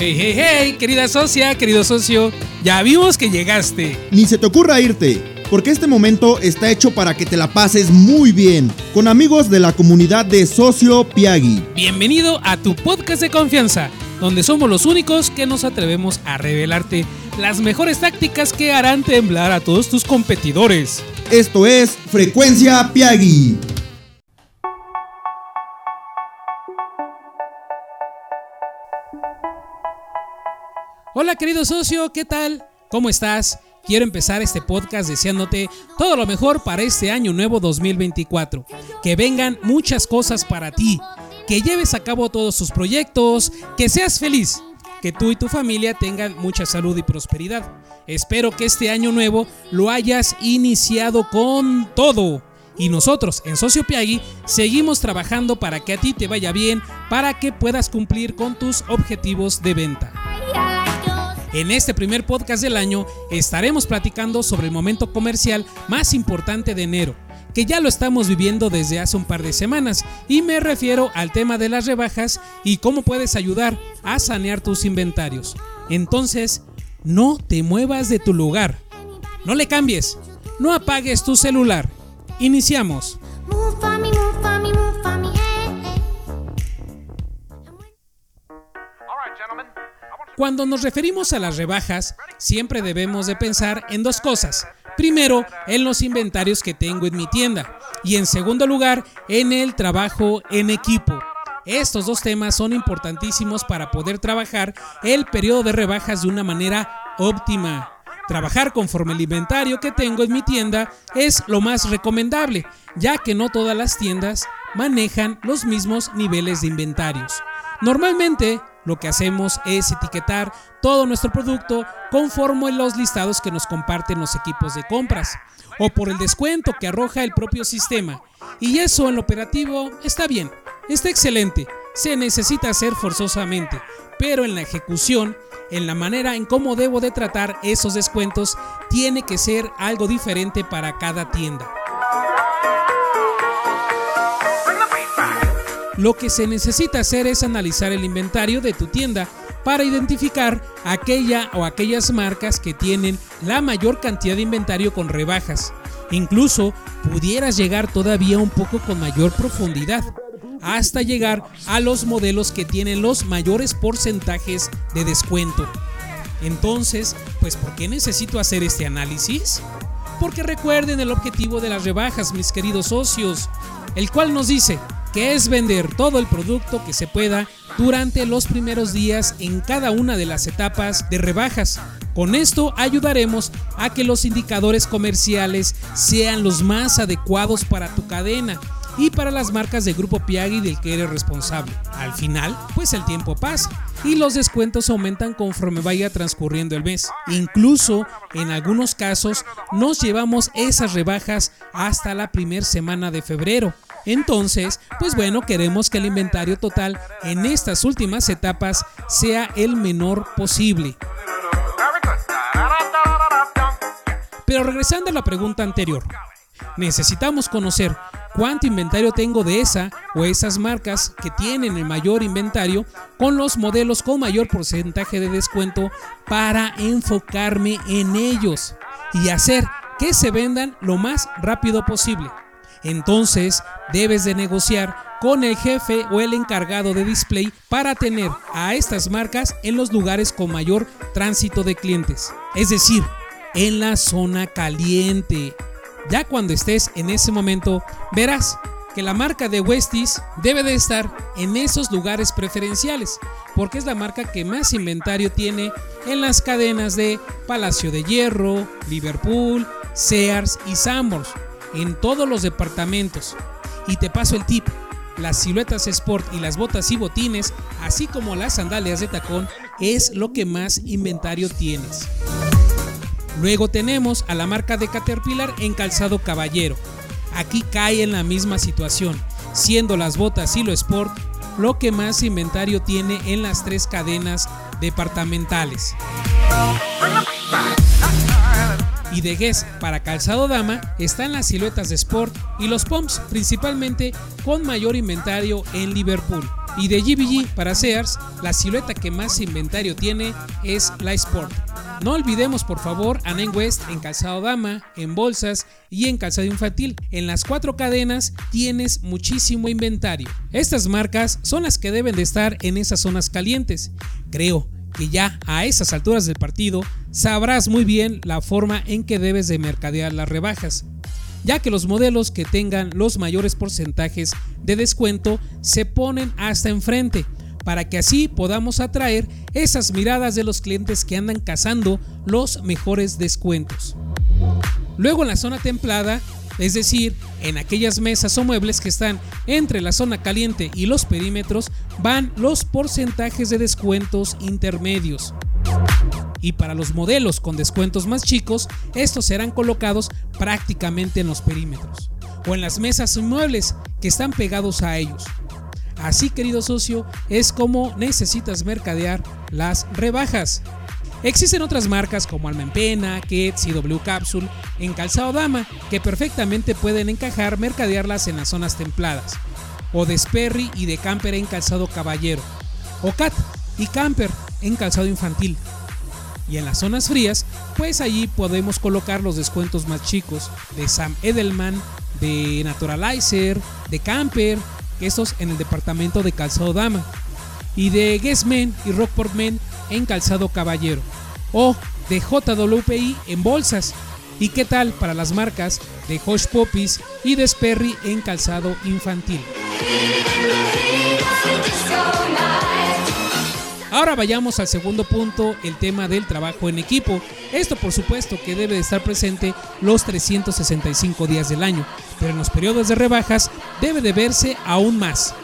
Hey, hey, hey, querida socia, querido socio, ya vimos que llegaste. Ni se te ocurra irte, porque este momento está hecho para que te la pases muy bien con amigos de la comunidad de Socio Piagui. Bienvenido a tu podcast de confianza, donde somos los únicos que nos atrevemos a revelarte las mejores tácticas que harán temblar a todos tus competidores. Esto es Frecuencia Piagui. Hola querido socio, ¿qué tal? ¿Cómo estás? Quiero empezar este podcast deseándote todo lo mejor para este año nuevo 2024. Que vengan muchas cosas para ti, que lleves a cabo todos tus proyectos, que seas feliz, que tú y tu familia tengan mucha salud y prosperidad. Espero que este año nuevo lo hayas iniciado con todo. Y nosotros en Socio Piagui seguimos trabajando para que a ti te vaya bien, para que puedas cumplir con tus objetivos de venta. En este primer podcast del año estaremos platicando sobre el momento comercial más importante de enero, que ya lo estamos viviendo desde hace un par de semanas, y me refiero al tema de las rebajas y cómo puedes ayudar a sanear tus inventarios. Entonces, no te muevas de tu lugar, no le cambies, no apagues tu celular. Iniciamos. Cuando nos referimos a las rebajas, siempre debemos de pensar en dos cosas. Primero, en los inventarios que tengo en mi tienda y en segundo lugar, en el trabajo en equipo. Estos dos temas son importantísimos para poder trabajar el periodo de rebajas de una manera óptima. Trabajar conforme el inventario que tengo en mi tienda es lo más recomendable, ya que no todas las tiendas manejan los mismos niveles de inventarios. Normalmente, lo que hacemos es etiquetar todo nuestro producto conforme los listados que nos comparten los equipos de compras o por el descuento que arroja el propio sistema. Y eso en lo operativo está bien, está excelente, se necesita hacer forzosamente, pero en la ejecución, en la manera en cómo debo de tratar esos descuentos, tiene que ser algo diferente para cada tienda. Lo que se necesita hacer es analizar el inventario de tu tienda para identificar aquella o aquellas marcas que tienen la mayor cantidad de inventario con rebajas. Incluso pudieras llegar todavía un poco con mayor profundidad, hasta llegar a los modelos que tienen los mayores porcentajes de descuento. Entonces, pues ¿por qué necesito hacer este análisis? Porque recuerden el objetivo de las rebajas, mis queridos socios, el cual nos dice que es vender todo el producto que se pueda durante los primeros días en cada una de las etapas de rebajas. Con esto ayudaremos a que los indicadores comerciales sean los más adecuados para tu cadena y para las marcas de Grupo Piagui del que eres responsable. Al final, pues el tiempo pasa y los descuentos aumentan conforme vaya transcurriendo el mes. Incluso en algunos casos nos llevamos esas rebajas hasta la primera semana de febrero. Entonces, pues bueno, queremos que el inventario total en estas últimas etapas sea el menor posible. Pero regresando a la pregunta anterior, necesitamos conocer cuánto inventario tengo de esa o esas marcas que tienen el mayor inventario con los modelos con mayor porcentaje de descuento para enfocarme en ellos y hacer que se vendan lo más rápido posible. Entonces debes de negociar con el jefe o el encargado de display para tener a estas marcas en los lugares con mayor tránsito de clientes. Es decir, en la zona caliente. Ya cuando estés en ese momento, verás que la marca de Westies debe de estar en esos lugares preferenciales, porque es la marca que más inventario tiene en las cadenas de Palacio de Hierro, Liverpool, Sears y Sambors en todos los departamentos. Y te paso el tip, las siluetas sport y las botas y botines, así como las sandalias de tacón, es lo que más inventario tienes. Luego tenemos a la marca de Caterpillar en calzado caballero. Aquí cae en la misma situación, siendo las botas y lo sport lo que más inventario tiene en las tres cadenas departamentales y de Guess para calzado dama están las siluetas de sport y los pumps, principalmente con mayor inventario en Liverpool. Y de GBG para Sears, la silueta que más inventario tiene es la Sport. No olvidemos por favor a Nine West en calzado dama, en bolsas y en calzado infantil. En las cuatro cadenas tienes muchísimo inventario. Estas marcas son las que deben de estar en esas zonas calientes. Creo que ya a esas alturas del partido sabrás muy bien la forma en que debes de mercadear las rebajas ya que los modelos que tengan los mayores porcentajes de descuento se ponen hasta enfrente para que así podamos atraer esas miradas de los clientes que andan cazando los mejores descuentos. Luego en la zona templada, es decir, en aquellas mesas o muebles que están entre la zona caliente y los perímetros, van los porcentajes de descuentos intermedios. Y para los modelos con descuentos más chicos, estos serán colocados prácticamente en los perímetros o en las mesas y muebles que están pegados a ellos. Así, querido socio, es como necesitas mercadear las rebajas. Existen otras marcas como Almenpena, Kets y W Capsule en calzado dama que perfectamente pueden encajar mercadearlas en las zonas templadas. O de Sperry y de Camper en calzado caballero. O Cat y Camper en calzado infantil. Y en las zonas frías, pues allí podemos colocar los descuentos más chicos de Sam Edelman, de Naturalizer, de Camper estos en el departamento de calzado dama, y de Guess Men y Rockport Men en calzado caballero, o de JWPI en bolsas. ¿Y qué tal para las marcas de Hush Puppies y de Sperry en calzado infantil? Ahora vayamos al segundo punto, el tema del trabajo en equipo. Esto por supuesto que debe de estar presente los 365 días del año, pero en los periodos de rebajas debe de verse aún más.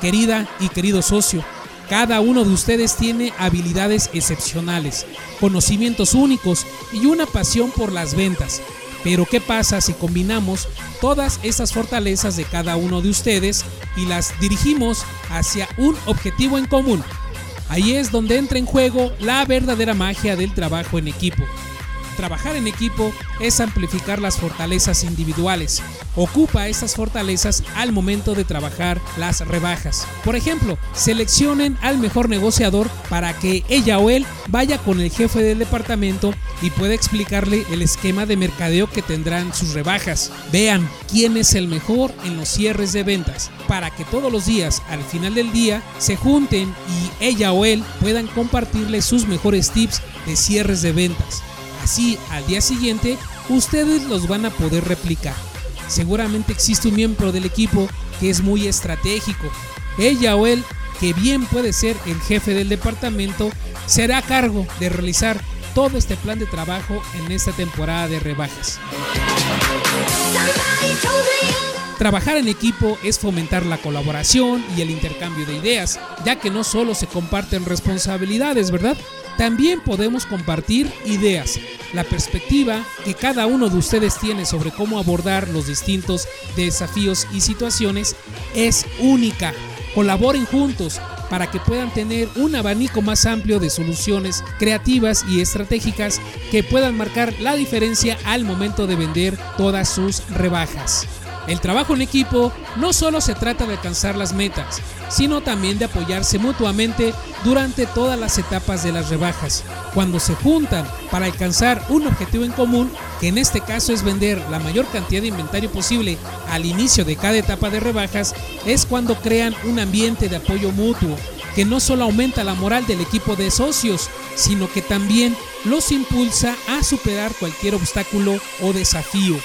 Querida y querido socio, cada uno de ustedes tiene habilidades excepcionales, conocimientos únicos y una pasión por las ventas. Pero ¿qué pasa si combinamos todas esas fortalezas de cada uno de ustedes y las dirigimos hacia un objetivo en común? Ahí es donde entra en juego la verdadera magia del trabajo en equipo. Trabajar en equipo es amplificar las fortalezas individuales. Ocupa esas fortalezas al momento de trabajar las rebajas. Por ejemplo, seleccionen al mejor negociador para que ella o él vaya con el jefe del departamento y pueda explicarle el esquema de mercadeo que tendrán sus rebajas. Vean quién es el mejor en los cierres de ventas para que todos los días, al final del día, se junten y ella o él puedan compartirle sus mejores tips de cierres de ventas. Así, al día siguiente, ustedes los van a poder replicar. Seguramente existe un miembro del equipo que es muy estratégico. Ella o él, que bien puede ser el jefe del departamento, será a cargo de realizar todo este plan de trabajo en esta temporada de rebajas. Trabajar en equipo es fomentar la colaboración y el intercambio de ideas, ya que no solo se comparten responsabilidades, ¿verdad? También podemos compartir ideas, la perspectiva que cada uno de ustedes tiene sobre cómo abordar los distintos desafíos y situaciones es única. Colaboren juntos para que puedan tener un abanico más amplio de soluciones creativas y estratégicas que puedan marcar la diferencia al momento de vender todas sus rebajas. El trabajo en equipo no solo se trata de alcanzar las metas, sino también de apoyarse mutuamente durante todas las etapas de las rebajas. Cuando se juntan para alcanzar un objetivo en común, que en este caso es vender la mayor cantidad de inventario posible al inicio de cada etapa de rebajas, es cuando crean un ambiente de apoyo mutuo, que no solo aumenta la moral del equipo de socios, sino que también los impulsa a superar cualquier obstáculo o desafío.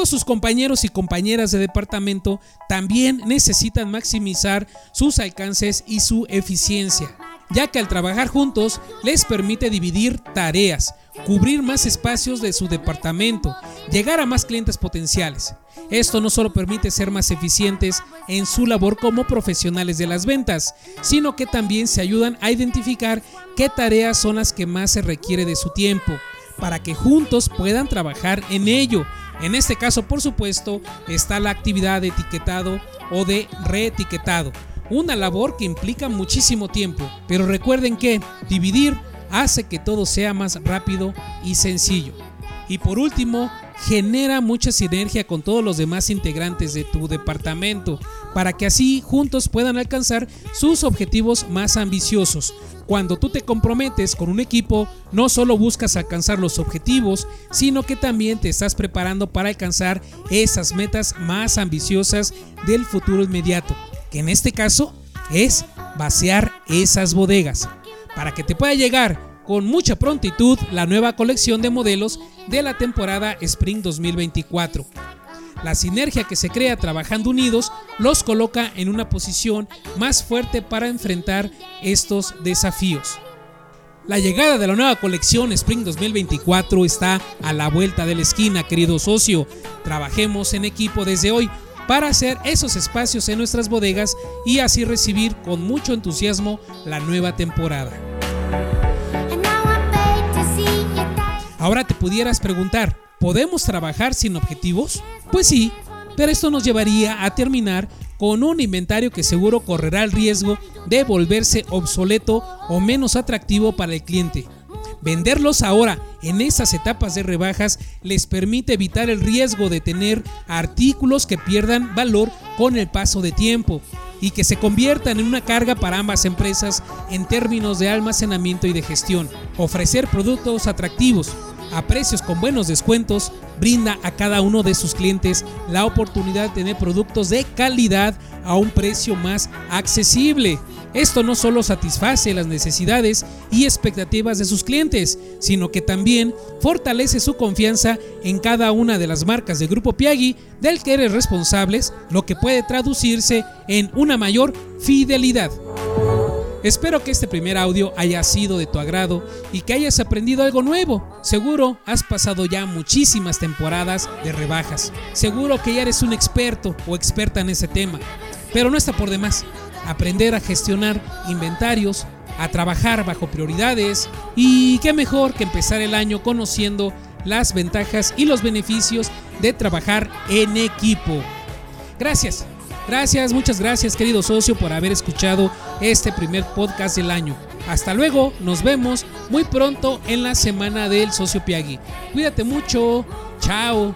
Todos sus compañeros y compañeras de departamento también necesitan maximizar sus alcances y su eficiencia, ya que al trabajar juntos les permite dividir tareas, cubrir más espacios de su departamento, llegar a más clientes potenciales. Esto no solo permite ser más eficientes en su labor como profesionales de las ventas, sino que también se ayudan a identificar qué tareas son las que más se requiere de su tiempo, para que juntos puedan trabajar en ello en este caso, por supuesto, está la actividad de etiquetado o de reetiquetado, una labor que implica muchísimo tiempo, pero recuerden que dividir hace que todo sea más rápido y sencillo. Y por último, genera mucha sinergia con todos los demás integrantes de tu departamento para que así juntos puedan alcanzar sus objetivos más ambiciosos. Cuando tú te comprometes con un equipo, no solo buscas alcanzar los objetivos, sino que también te estás preparando para alcanzar esas metas más ambiciosas del futuro inmediato, que en este caso es vaciar esas bodegas, para que te pueda llegar con mucha prontitud la nueva colección de modelos de la temporada Spring 2024. La sinergia que se crea trabajando unidos los coloca en una posición más fuerte para enfrentar estos desafíos. La llegada de la nueva colección Spring 2024 está a la vuelta de la esquina, querido socio. Trabajemos en equipo desde hoy para hacer esos espacios en nuestras bodegas y así recibir con mucho entusiasmo la nueva temporada. Ahora te pudieras preguntar, ¿podemos trabajar sin objetivos? Pues sí, pero esto nos llevaría a terminar con un inventario que seguro correrá el riesgo de volverse obsoleto o menos atractivo para el cliente. Venderlos ahora en esas etapas de rebajas les permite evitar el riesgo de tener artículos que pierdan valor con el paso de tiempo y que se conviertan en una carga para ambas empresas en términos de almacenamiento y de gestión. Ofrecer productos atractivos a precios con buenos descuentos brinda a cada uno de sus clientes la oportunidad de tener productos de calidad a un precio más accesible. Esto no solo satisface las necesidades y expectativas de sus clientes, sino que también fortalece su confianza en cada una de las marcas de Grupo Piagui del que eres responsables, lo que puede traducirse en una mayor fidelidad. Espero que este primer audio haya sido de tu agrado y que hayas aprendido algo nuevo. Seguro has pasado ya muchísimas temporadas de rebajas. Seguro que ya eres un experto o experta en ese tema. Pero no está por demás aprender a gestionar inventarios, a trabajar bajo prioridades y qué mejor que empezar el año conociendo las ventajas y los beneficios de trabajar en equipo. Gracias, gracias, muchas gracias querido socio por haber escuchado este primer podcast del año. Hasta luego, nos vemos muy pronto en la semana del socio Piagui. Cuídate mucho, chao.